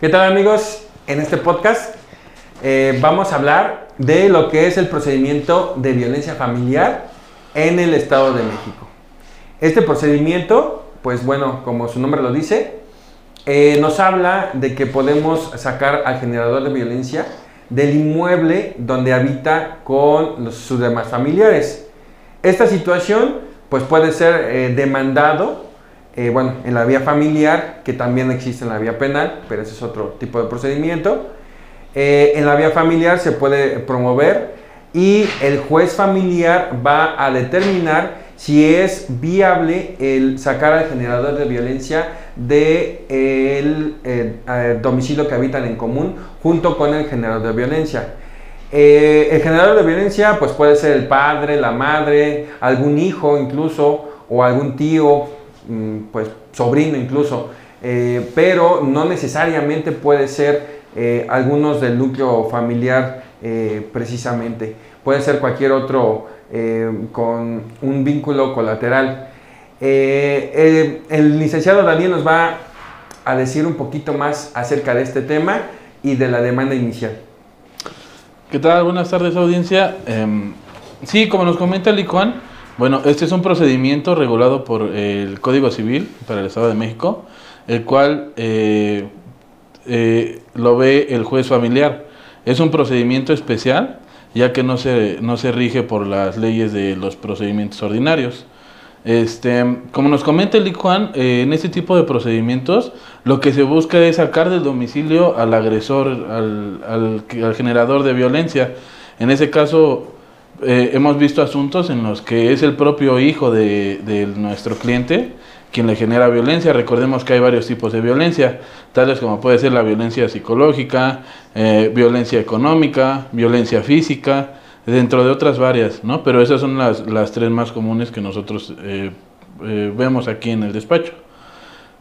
¿Qué tal amigos? En este podcast eh, vamos a hablar de lo que es el procedimiento de violencia familiar en el Estado de México. Este procedimiento, pues bueno, como su nombre lo dice, eh, nos habla de que podemos sacar al generador de violencia del inmueble donde habita con los, sus demás familiares. Esta situación pues puede ser eh, demandado eh, bueno, en la vía familiar, que también existe en la vía penal, pero ese es otro tipo de procedimiento. Eh, en la vía familiar se puede promover y el juez familiar va a determinar si es viable el sacar al generador de violencia del de eh, domicilio que habitan en común junto con el generador de violencia. el generador de violencia pues puede ser el padre, la madre, algún hijo incluso o algún tío, pues sobrino incluso, eh, pero no necesariamente puede ser eh, algunos del núcleo familiar eh, precisamente, puede ser cualquier otro con un vínculo colateral. el licenciado Daniel nos va a decir un poquito más acerca de este tema y de la demanda inicial. ¿Qué tal? Buenas tardes audiencia. Em, sí, como nos comenta Licuan, bueno, este es un procedimiento regulado por el Código Civil para el Estado de México, el cual eh, eh, lo ve el juez familiar. Es un procedimiento especial, ya que no se, no se rige por las leyes de los procedimientos ordinarios. Este, como nos comenta el ICUAN, eh, en este tipo de procedimientos lo que se busca es sacar del domicilio al agresor, al, al generador de violencia. En ese caso, eh, hemos visto asuntos en los que es el propio hijo de, nuestro cliente quien le genera violencia. Recordemos que hay varios tipos de violencia, tales como puede ser la violencia psicológica, eh, violencia económica, violencia física, dentro de otras varias, ¿no? Pero esas son las, tres más comunes que nosotros eh, vemos aquí en el despacho.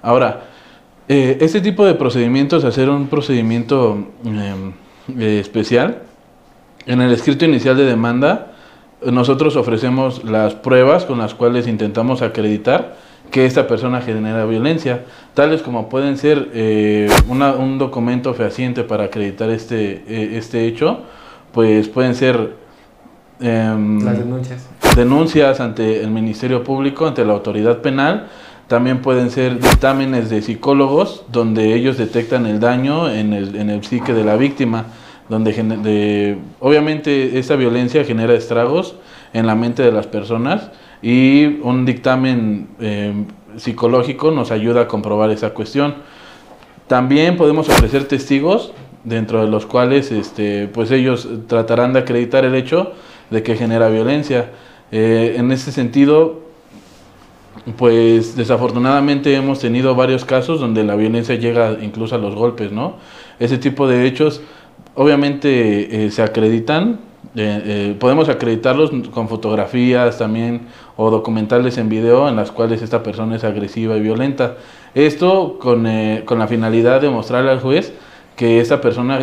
Ahora, este tipo de procedimientos, hacer un procedimiento especial, en el escrito inicial de demanda, nosotros ofrecemos las pruebas con las cuales intentamos acreditar que esta persona genera violencia, tales como pueden ser eh, un documento fehaciente para acreditar este, eh, este hecho, pues pueden ser em, las denuncias. denuncias ante el Ministerio Público, ante la autoridad penal, también pueden ser dictámenes de psicólogos donde ellos detectan el daño en el, en el psique de la víctima donde de, obviamente esta violencia genera estragos en la mente de las personas y un dictamen eh, psicológico nos ayuda a comprobar esa cuestión. También podemos ofrecer testigos dentro de los cuales este, pues ellos tratarán de acreditar el hecho de que genera violencia. Eh, en ese sentido, pues desafortunadamente hemos tenido varios casos donde la violencia llega incluso a los golpes, ¿no? Ese tipo de hechos obviamente eh, se acreditan, eh, eh, podemos acreditarlos con fotografías también o documentales en video en las cuales esta persona es agresiva y violenta. Esto con, con la finalidad de mostrarle al juez que esta persona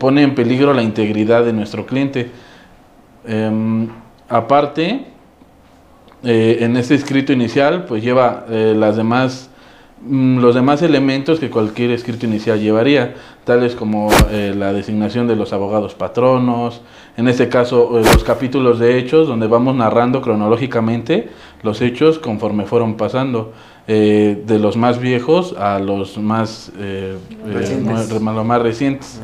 pone en peligro la integridad de nuestro cliente. Em, aparte, en este escrito inicial, pues lleva las demás los demás elementos que cualquier escrito inicial llevaría, tales como eh, la designación de los abogados patronos, en este caso eh, los capítulos de hechos, donde vamos narrando cronológicamente los hechos conforme fueron pasando, eh, de los más viejos a los más, recientes. más recientes.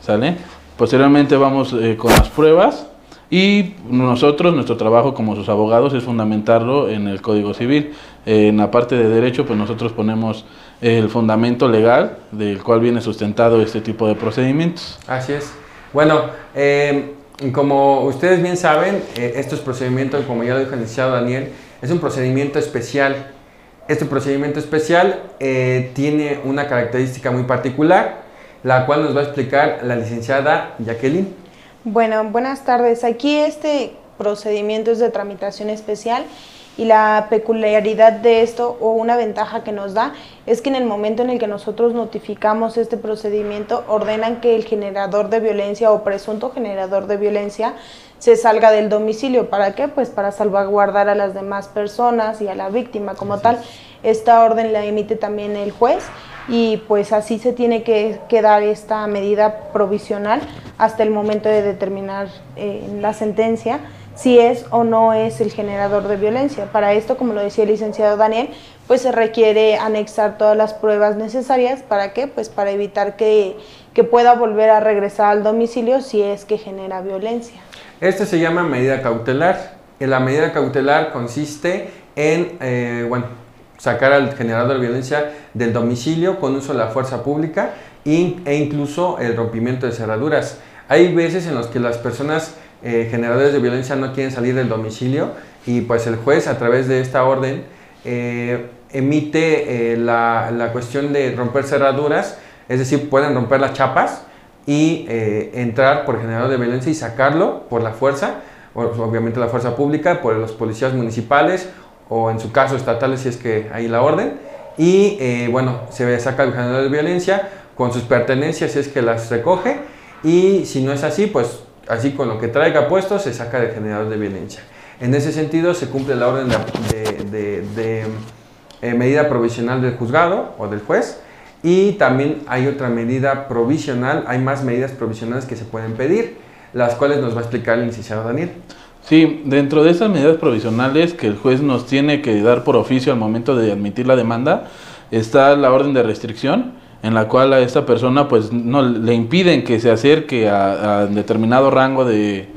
¿Sale? Posteriormente vamos con las pruebas y nosotros, nuestro trabajo como sus abogados es fundamentarlo en el Código Civil. en la parte de derecho, pues nosotros ponemos el fundamento legal del cual viene sustentado este tipo de procedimientos. Así es. Bueno, eh, como ustedes bien saben, eh, estos procedimientos, como ya lo dijo el licenciado Daniel, es un procedimiento especial. Este procedimiento especial eh, tiene una característica muy particular, la cual nos va a explicar la licenciada Jacqueline. Bueno, buenas tardes. Aquí este procedimiento es de tramitación especial y la peculiaridad de esto o una ventaja que nos da es que en el momento en el que nosotros notificamos este procedimiento ordenan que el generador de violencia o presunto generador de violencia se salga del domicilio. ¿Para qué? Pues para salvaguardar a las demás personas y a la víctima como tal. Esta orden la emite también el juez y pues así se tiene que, dar esta medida provisional hasta el momento de determinar eh, la sentencia si es o no es el generador de violencia. Para esto, como lo decía el licenciado Daniel, pues se requiere anexar todas las pruebas necesarias. ¿Para qué? Pues para evitar que, pueda volver a regresar al domicilio si es que genera violencia. Este se llama medida cautelar. La medida cautelar consiste en, eh, bueno, sacar al generador de violencia del domicilio con uso de la fuerza pública e incluso el rompimiento de cerraduras. Hay veces en los que las personas eh, generadores de violencia no quieren salir del domicilio y pues el juez a través de esta orden eh, emite eh, la, la, cuestión de romper cerraduras, es decir, pueden romper las chapas y entrar por generador de violencia y sacarlo por la fuerza, obviamente la fuerza pública, por los policías municipales o en su caso estatales si es que hay la orden y bueno, se saca el generador de violencia con sus pertenencias si es que las recoge y si no es así, pues así con lo que traiga puesto se saca del generador de violencia. En ese sentido se cumple la orden de, eh, medida provisional del juzgado o del juez y también hay otra medida provisional, hay más medidas provisionales que se pueden pedir, las cuales nos va a explicar el licenciado Daniel. Sí, dentro de esas medidas provisionales que el juez nos tiene que dar por oficio al momento de admitir la demanda, está la orden de restricción, en la cual a esta persona pues no le impiden que se acerque a, determinado rango de,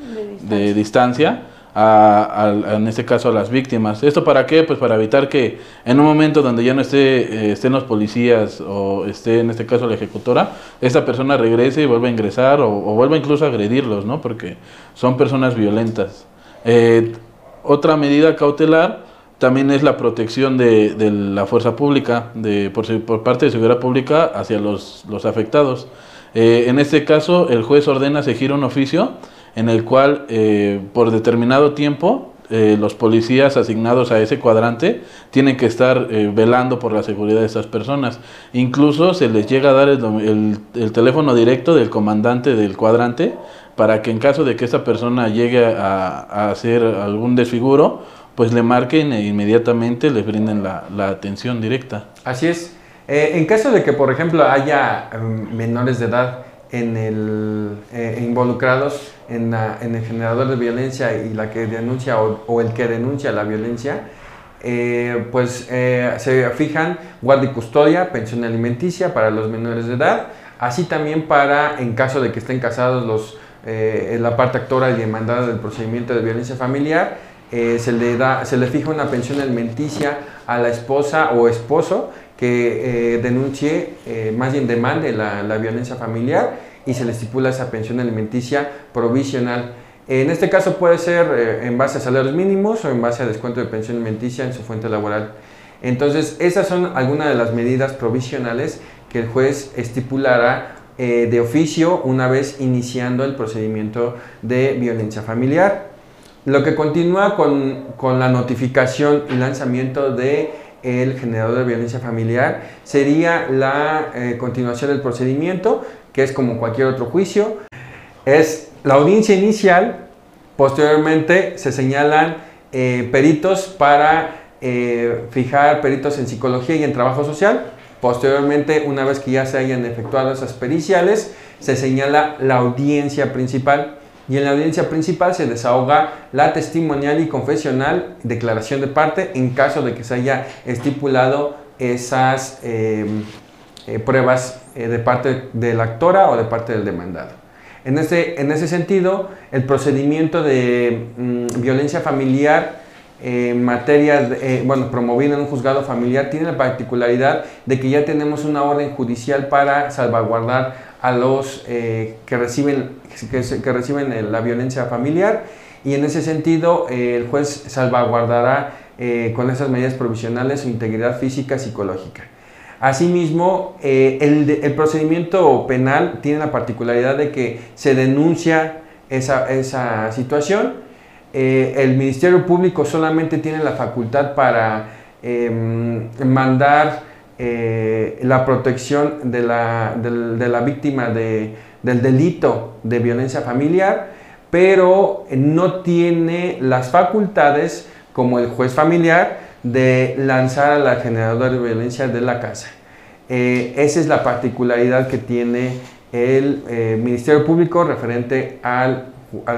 distancia, a, en este caso a las víctimas. ¿Esto para qué? Pues para evitar que en un momento donde ya no esté, eh, estén los policías o esté en este caso la ejecutora, esta persona regrese y vuelva a ingresar o, o vuelva incluso a agredirlos, ¿no? Porque son personas violentas. Eh, otra medida cautelar también es la protección de, la fuerza pública, de, por, por, parte de seguridad pública hacia los, afectados. Eh, en este caso, el juez ordena seguir un oficio en el cual, eh, por determinado tiempo, eh, los policías asignados a ese cuadrante tienen que estar velando por la seguridad de esas personas. Incluso se les llega a dar el, teléfono directo del comandante del cuadrante para que en caso de que esa persona llegue a, hacer algún desfiguro, pues le marquen e inmediatamente les brinden la, atención directa. Así es. Eh, en caso de que, por ejemplo, haya em, menores de edad en el, eh, involucrados en, el generador de violencia y la que denuncia o, el que denuncia la violencia, eh, pues se fijan guardia y custodia, pensión alimenticia para los menores de edad, así también para, en caso de que estén casados los, la parte actora y demandada del procedimiento de violencia familiar, eh, se, le da, se le fija una pensión alimenticia a la esposa o esposo que eh, denuncie, eh, más bien demande la, la, violencia familiar y se le estipula esa pensión alimenticia provisional. En este caso puede ser en base a salarios mínimos o en base a descuento de pensión alimenticia en su fuente laboral. Entonces, esas son algunas de las medidas provisionales que el juez estipulará de oficio una vez iniciando el procedimiento de violencia familiar. Lo que continúa con, la notificación y lanzamiento de el generador de violencia familiar sería la eh, continuación del procedimiento, que es como cualquier otro juicio. Es la audiencia inicial, posteriormente se señalan eh, peritos para eh, fijar peritos en psicología y en trabajo social. Posteriormente, una vez que ya se hayan efectuado esas periciales, se señala la audiencia principal y en la audiencia principal se desahoga la testimonial y confesional, declaración de parte, en caso de que se haya estipulado esas em, eh, pruebas eh, de parte de la actora o de parte del demandado. En ese, en ese sentido, el procedimiento de mm, violencia familiar en materia, eh, bueno, promovido en un juzgado familiar, tiene la particularidad de que ya tenemos una orden judicial para salvaguardar a los que reciben que, reciben la violencia familiar y en ese sentido eh, el juez salvaguardará eh, con esas medidas provisionales su integridad física y psicológica. Asimismo, eh, el, procedimiento penal tiene la particularidad de que se denuncia esa situación. El Ministerio Público solamente tiene la facultad para em, mandar la protección de la, víctima de, del delito de violencia familiar, pero no tiene las facultades como el juez familiar de lanzar a la generadora de violencia de la casa. Eh, esa es la particularidad que tiene el eh, Ministerio Público referente al,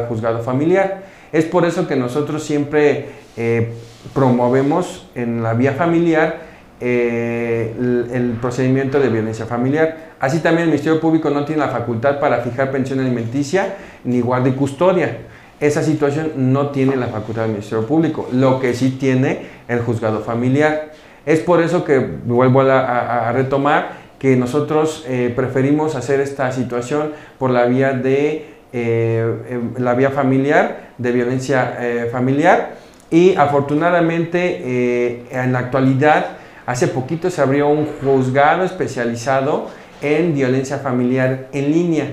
juzgado familiar. Es por eso que nosotros siempre eh, promovemos en la vía familiar el, procedimiento de violencia familiar. Así también el Ministerio Público no tiene la facultad para fijar pensión alimenticia ni guardia y custodia. Esa situación no tiene la facultad del Ministerio Público, lo que sí tiene el juzgado familiar. Es por eso que vuelvo a, retomar que nosotros eh, preferimos hacer esta situación por la vía de eh, em, la vía familiar, de violencia eh, familiar. Y afortunadamente en la actualidad, hace poquito se abrió un juzgado especializado en violencia familiar en línea.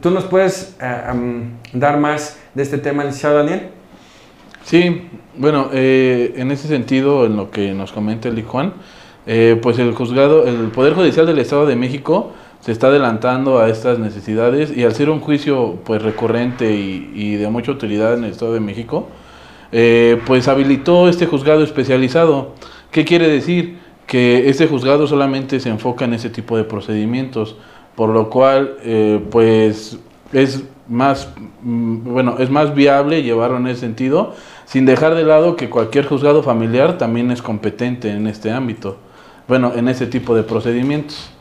¿Tú nos puedes dar más de este tema, licenciado Daniel? Sí, bueno, eh, en ese sentido, en lo que nos comenta el Juan, eh, pues el juzgado, el Poder Judicial del Estado de México se está adelantando a estas necesidades y al ser un juicio pues recurrente y, de mucha utilidad en el Estado de México, eh, pues habilitó este juzgado especializado. ¿Qué quiere decir? Que este juzgado solamente se enfoca en ese tipo de procedimientos, por lo cual pues es más, mm, bueno, es más viable llevarlo en ese sentido sin dejar de lado que cualquier juzgado familiar también es competente en este ámbito, bueno, en ese tipo de procedimientos.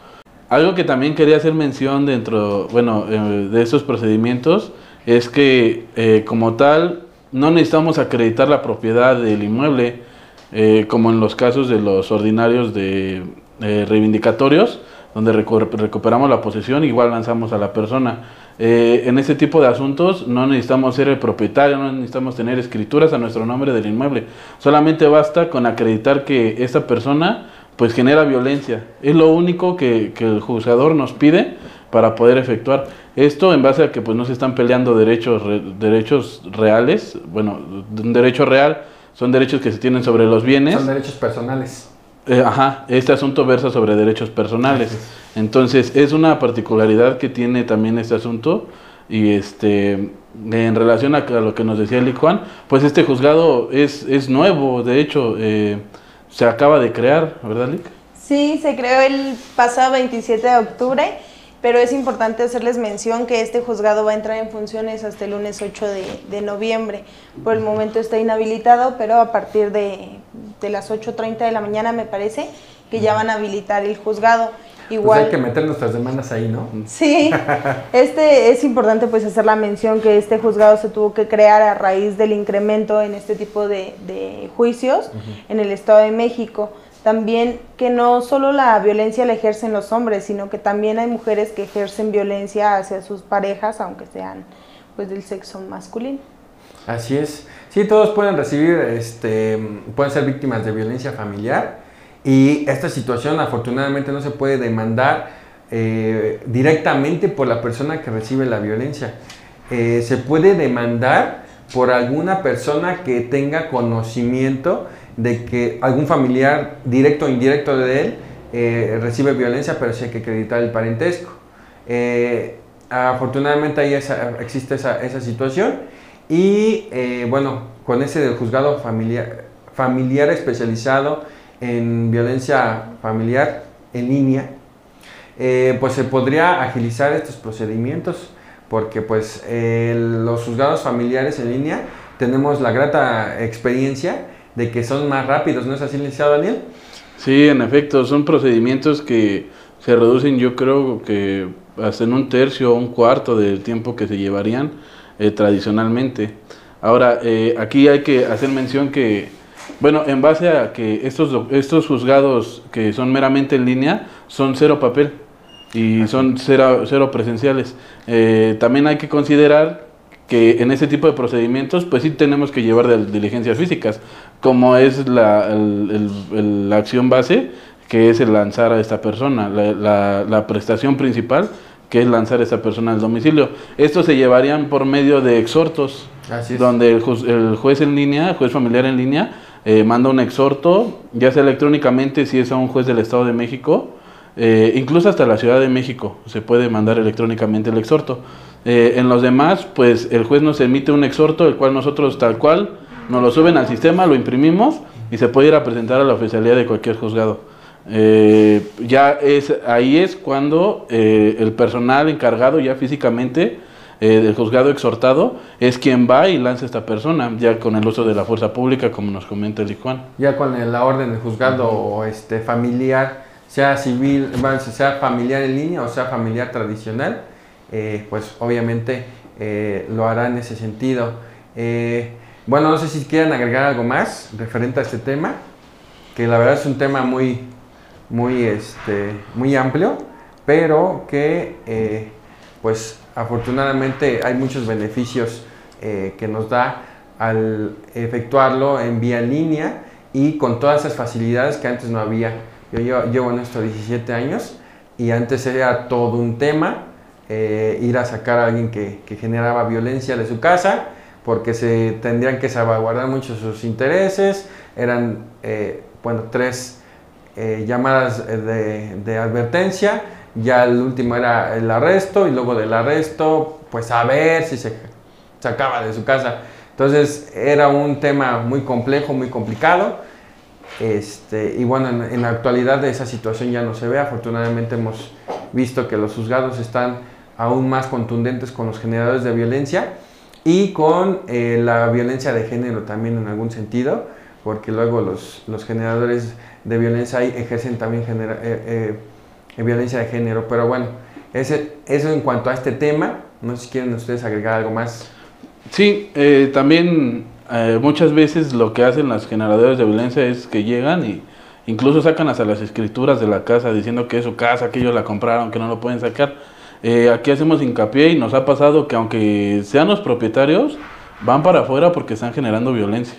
Algo que también quería hacer mención dentro, bueno, eh, de estos procedimientos es que eh, como tal no necesitamos acreditar la propiedad del inmueble, eh, como en los casos de los ordinarios de reivindicatorios, donde recuperamos la posesión, igual lanzamos a la persona en este tipo de asuntos no necesitamos ser el propietario, no necesitamos tener escrituras a nuestro nombre del inmueble. Solamente basta con acreditar que esta persona pues genera violencia. Es lo único que, el juzgador nos pide para poder efectuar. Esto en base a que pues no se están peleando derechos, derechos reales, bueno, un derecho real son derechos que se tienen sobre los bienes. Son derechos personales. Eh, ajá, este asunto versa sobre derechos personales. Entonces, es una particularidad que tiene también este asunto. Y este en relación a, lo que nos decía Eli Juan, pues este juzgado es, es nuevo, de hecho, eh, se acaba de crear, ¿verdad, Lick? Sí, se creó el pasado 27 de octubre pero es importante hacerles mención que este juzgado va a entrar en funciones hasta el lunes 8 de, noviembre. Por el momento está inhabilitado, pero a partir de, las 8.30 de la mañana me parece que ya van a habilitar el juzgado. Pues Igual, hay que meter nuestras demandas ahí, ¿no? Sí, este es importante pues hacer la mención que este juzgado se tuvo que crear a raíz del incremento en este tipo de, juicios en el Estado de México también que no solo la violencia la ejercen los hombres, sino que también hay mujeres que ejercen violencia hacia sus parejas, aunque sean pues del sexo masculino. Así es. Sí, todos pueden recibir, este, pueden ser víctimas de violencia familiar y esta situación afortunadamente no se puede demandar eh, directamente por la persona que recibe la violencia. Eh, se puede demandar por alguna persona que tenga conocimiento de que algún familiar directo o indirecto de él eh, recibe violencia, pero sí hay que acreditar el parentesco. Afortunadamente ahí existe esa, esa, situación y bueno, con ese del juzgado familiar especializado en violencia familiar en línea, pues se podría agilizar estos procedimientos porque pues los juzgados familiares en línea tenemos la grata experiencia de que son más rápidos, ¿no es así, licenciado Daniel? Sí, en efecto, son procedimientos que se reducen yo creo que hasta en un tercio o un cuarto del tiempo que se llevarían eh, tradicionalmente. Ahora, eh, aquí hay que hacer mención que, bueno, en base a que estos, estos juzgados que son meramente en línea son cero papel y son cero, cero presenciales. Eh, también hay que considerar que en ese tipo de procedimientos, pues sí tenemos que llevar de diligencias físicas, como es la, la acción base, que es el lanzar a esta persona, la, la, prestación principal, que es lanzar a esta persona al domicilio. Estos se llevarían por medio de exhortos, donde el, el, juez en línea, juez familiar en línea, eh, manda un exhorto, ya sea electrónicamente si es a un juez del Estado de México, eh, incluso hasta la Ciudad de México se puede mandar electrónicamente el exhorto Eh, en los demás, pues el juez nos emite un exhorto, el cual nosotros tal cual nos lo suben al sistema, lo imprimimos y se puede ir a presentar a la oficialidad de cualquier juzgado. Eh, ya es ahí es cuando el personal encargado ya físicamente eh, del juzgado exhortado es quien va y lanza a esta persona, ya con el uso de la fuerza pública, como nos comenta el Juan. Ya con la orden del juzgado o este, familiar, sea civil, bueno, sea familiar en línea o sea familiar tradicional, eh, pues obviamente eh, lo hará en ese sentido. Eh, bueno, no sé si quieran agregar algo más referente a este tema, que la verdad es un tema muy, muy, este, muy amplio, pero que pues afortunadamente hay muchos beneficios eh, que nos da al efectuarlo en vía línea y con todas esas facilidades que antes no había. Yo llevo, llevo en esto 17 años y antes era todo un tema eh, ir a sacar a alguien que, generaba violencia de su casa porque se tendrían que salvaguardar mucho sus intereses, eran eh, bueno, tres eh, llamadas de advertencia, ya el último era el arresto y luego del arresto, pues a ver si se sacaba de su casa. Entonces era un tema muy complejo, muy complicado. Este, y bueno, en, la actualidad esa situación ya no se ve. Afortunadamente hemos visto que los juzgados están aún más contundentes con los generadores de violencia y con eh, la violencia de género también en algún sentido, porque luego los, los generadores de violencia ejercen también genera- eh, eh, violencia de género. Pero bueno, ese, eso en cuanto a este tema, no sé si quieren ustedes agregar algo más. Sí, eh, también eh, muchas veces lo que hacen las generadoras de violencia es que llegan y incluso sacan hasta las escrituras de la casa diciendo que es su casa, que ellos la compraron, que no lo pueden sacar. Eh, aquí hacemos hincapié y nos ha pasado que aunque sean los propietarios, van para afuera porque están generando violencia.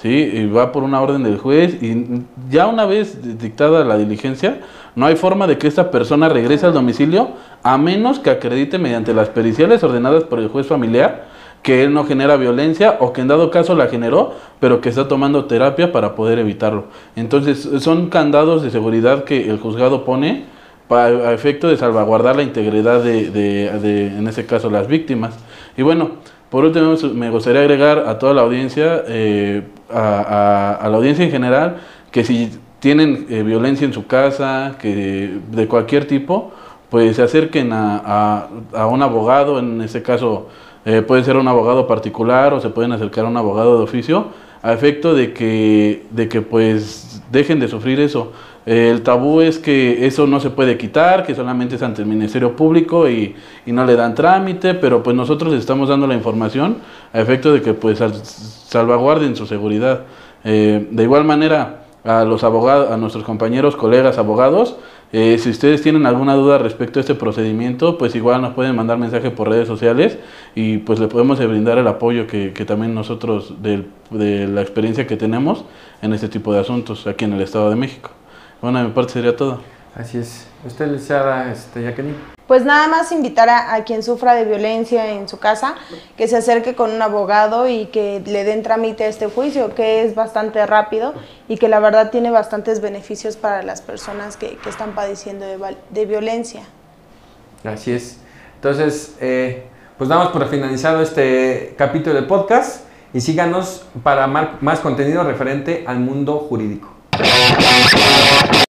¿Sí? Y va por una orden del juez y ya una vez dictada la diligencia, no hay forma de que esta persona regrese al domicilio a menos que acredite mediante las periciales ordenadas por el juez familiar que él no genera violencia o que en dado caso la generó, pero que está tomando terapia para poder evitarlo. Entonces, son candados de seguridad que el juzgado pone para a efecto de salvaguardar la integridad de, de- de, en este caso, las víctimas. Y bueno, por último, me gustaría agregar a toda la audiencia, eh, a, a- la audiencia en general, que si tienen eh, violencia en su casa, que de cualquier tipo, pues se acerquen a un abogado, en este caso eh, puede ser un abogado particular o se pueden acercar a un abogado de oficio, a efecto de que, de que pues dejen de sufrir eso. El tabú es que eso no se puede quitar, que solamente es ante el Ministerio Público y, no le dan trámite, pero pues nosotros estamos dando la información a efecto de que pues sal- salvaguarden su seguridad. Eh, de igual manera, a los abogados, a nuestros compañeros, colegas, abogados, eh, si ustedes tienen alguna duda respecto a este procedimiento, pues igual nos pueden mandar mensaje por redes sociales y pues le podemos brindar el apoyo que, que también nosotros del- de la experiencia que tenemos en este tipo de asuntos aquí en el Estado de México. Bueno, de mi parte sería todo. Así es. ¿Usted, licenciada este, Jacqueline? Pues nada más invitar a, a quien sufra de violencia en su casa que se acerque con un abogado y que le den trámite a este juicio, que es bastante rápido y que la verdad tiene bastantes beneficios para las personas que, que están padeciendo de, violencia. Así es. Entonces, eh, pues damos por finalizado este capítulo de podcast y síganos para mar- más contenido referente al mundo jurídico. Thank you.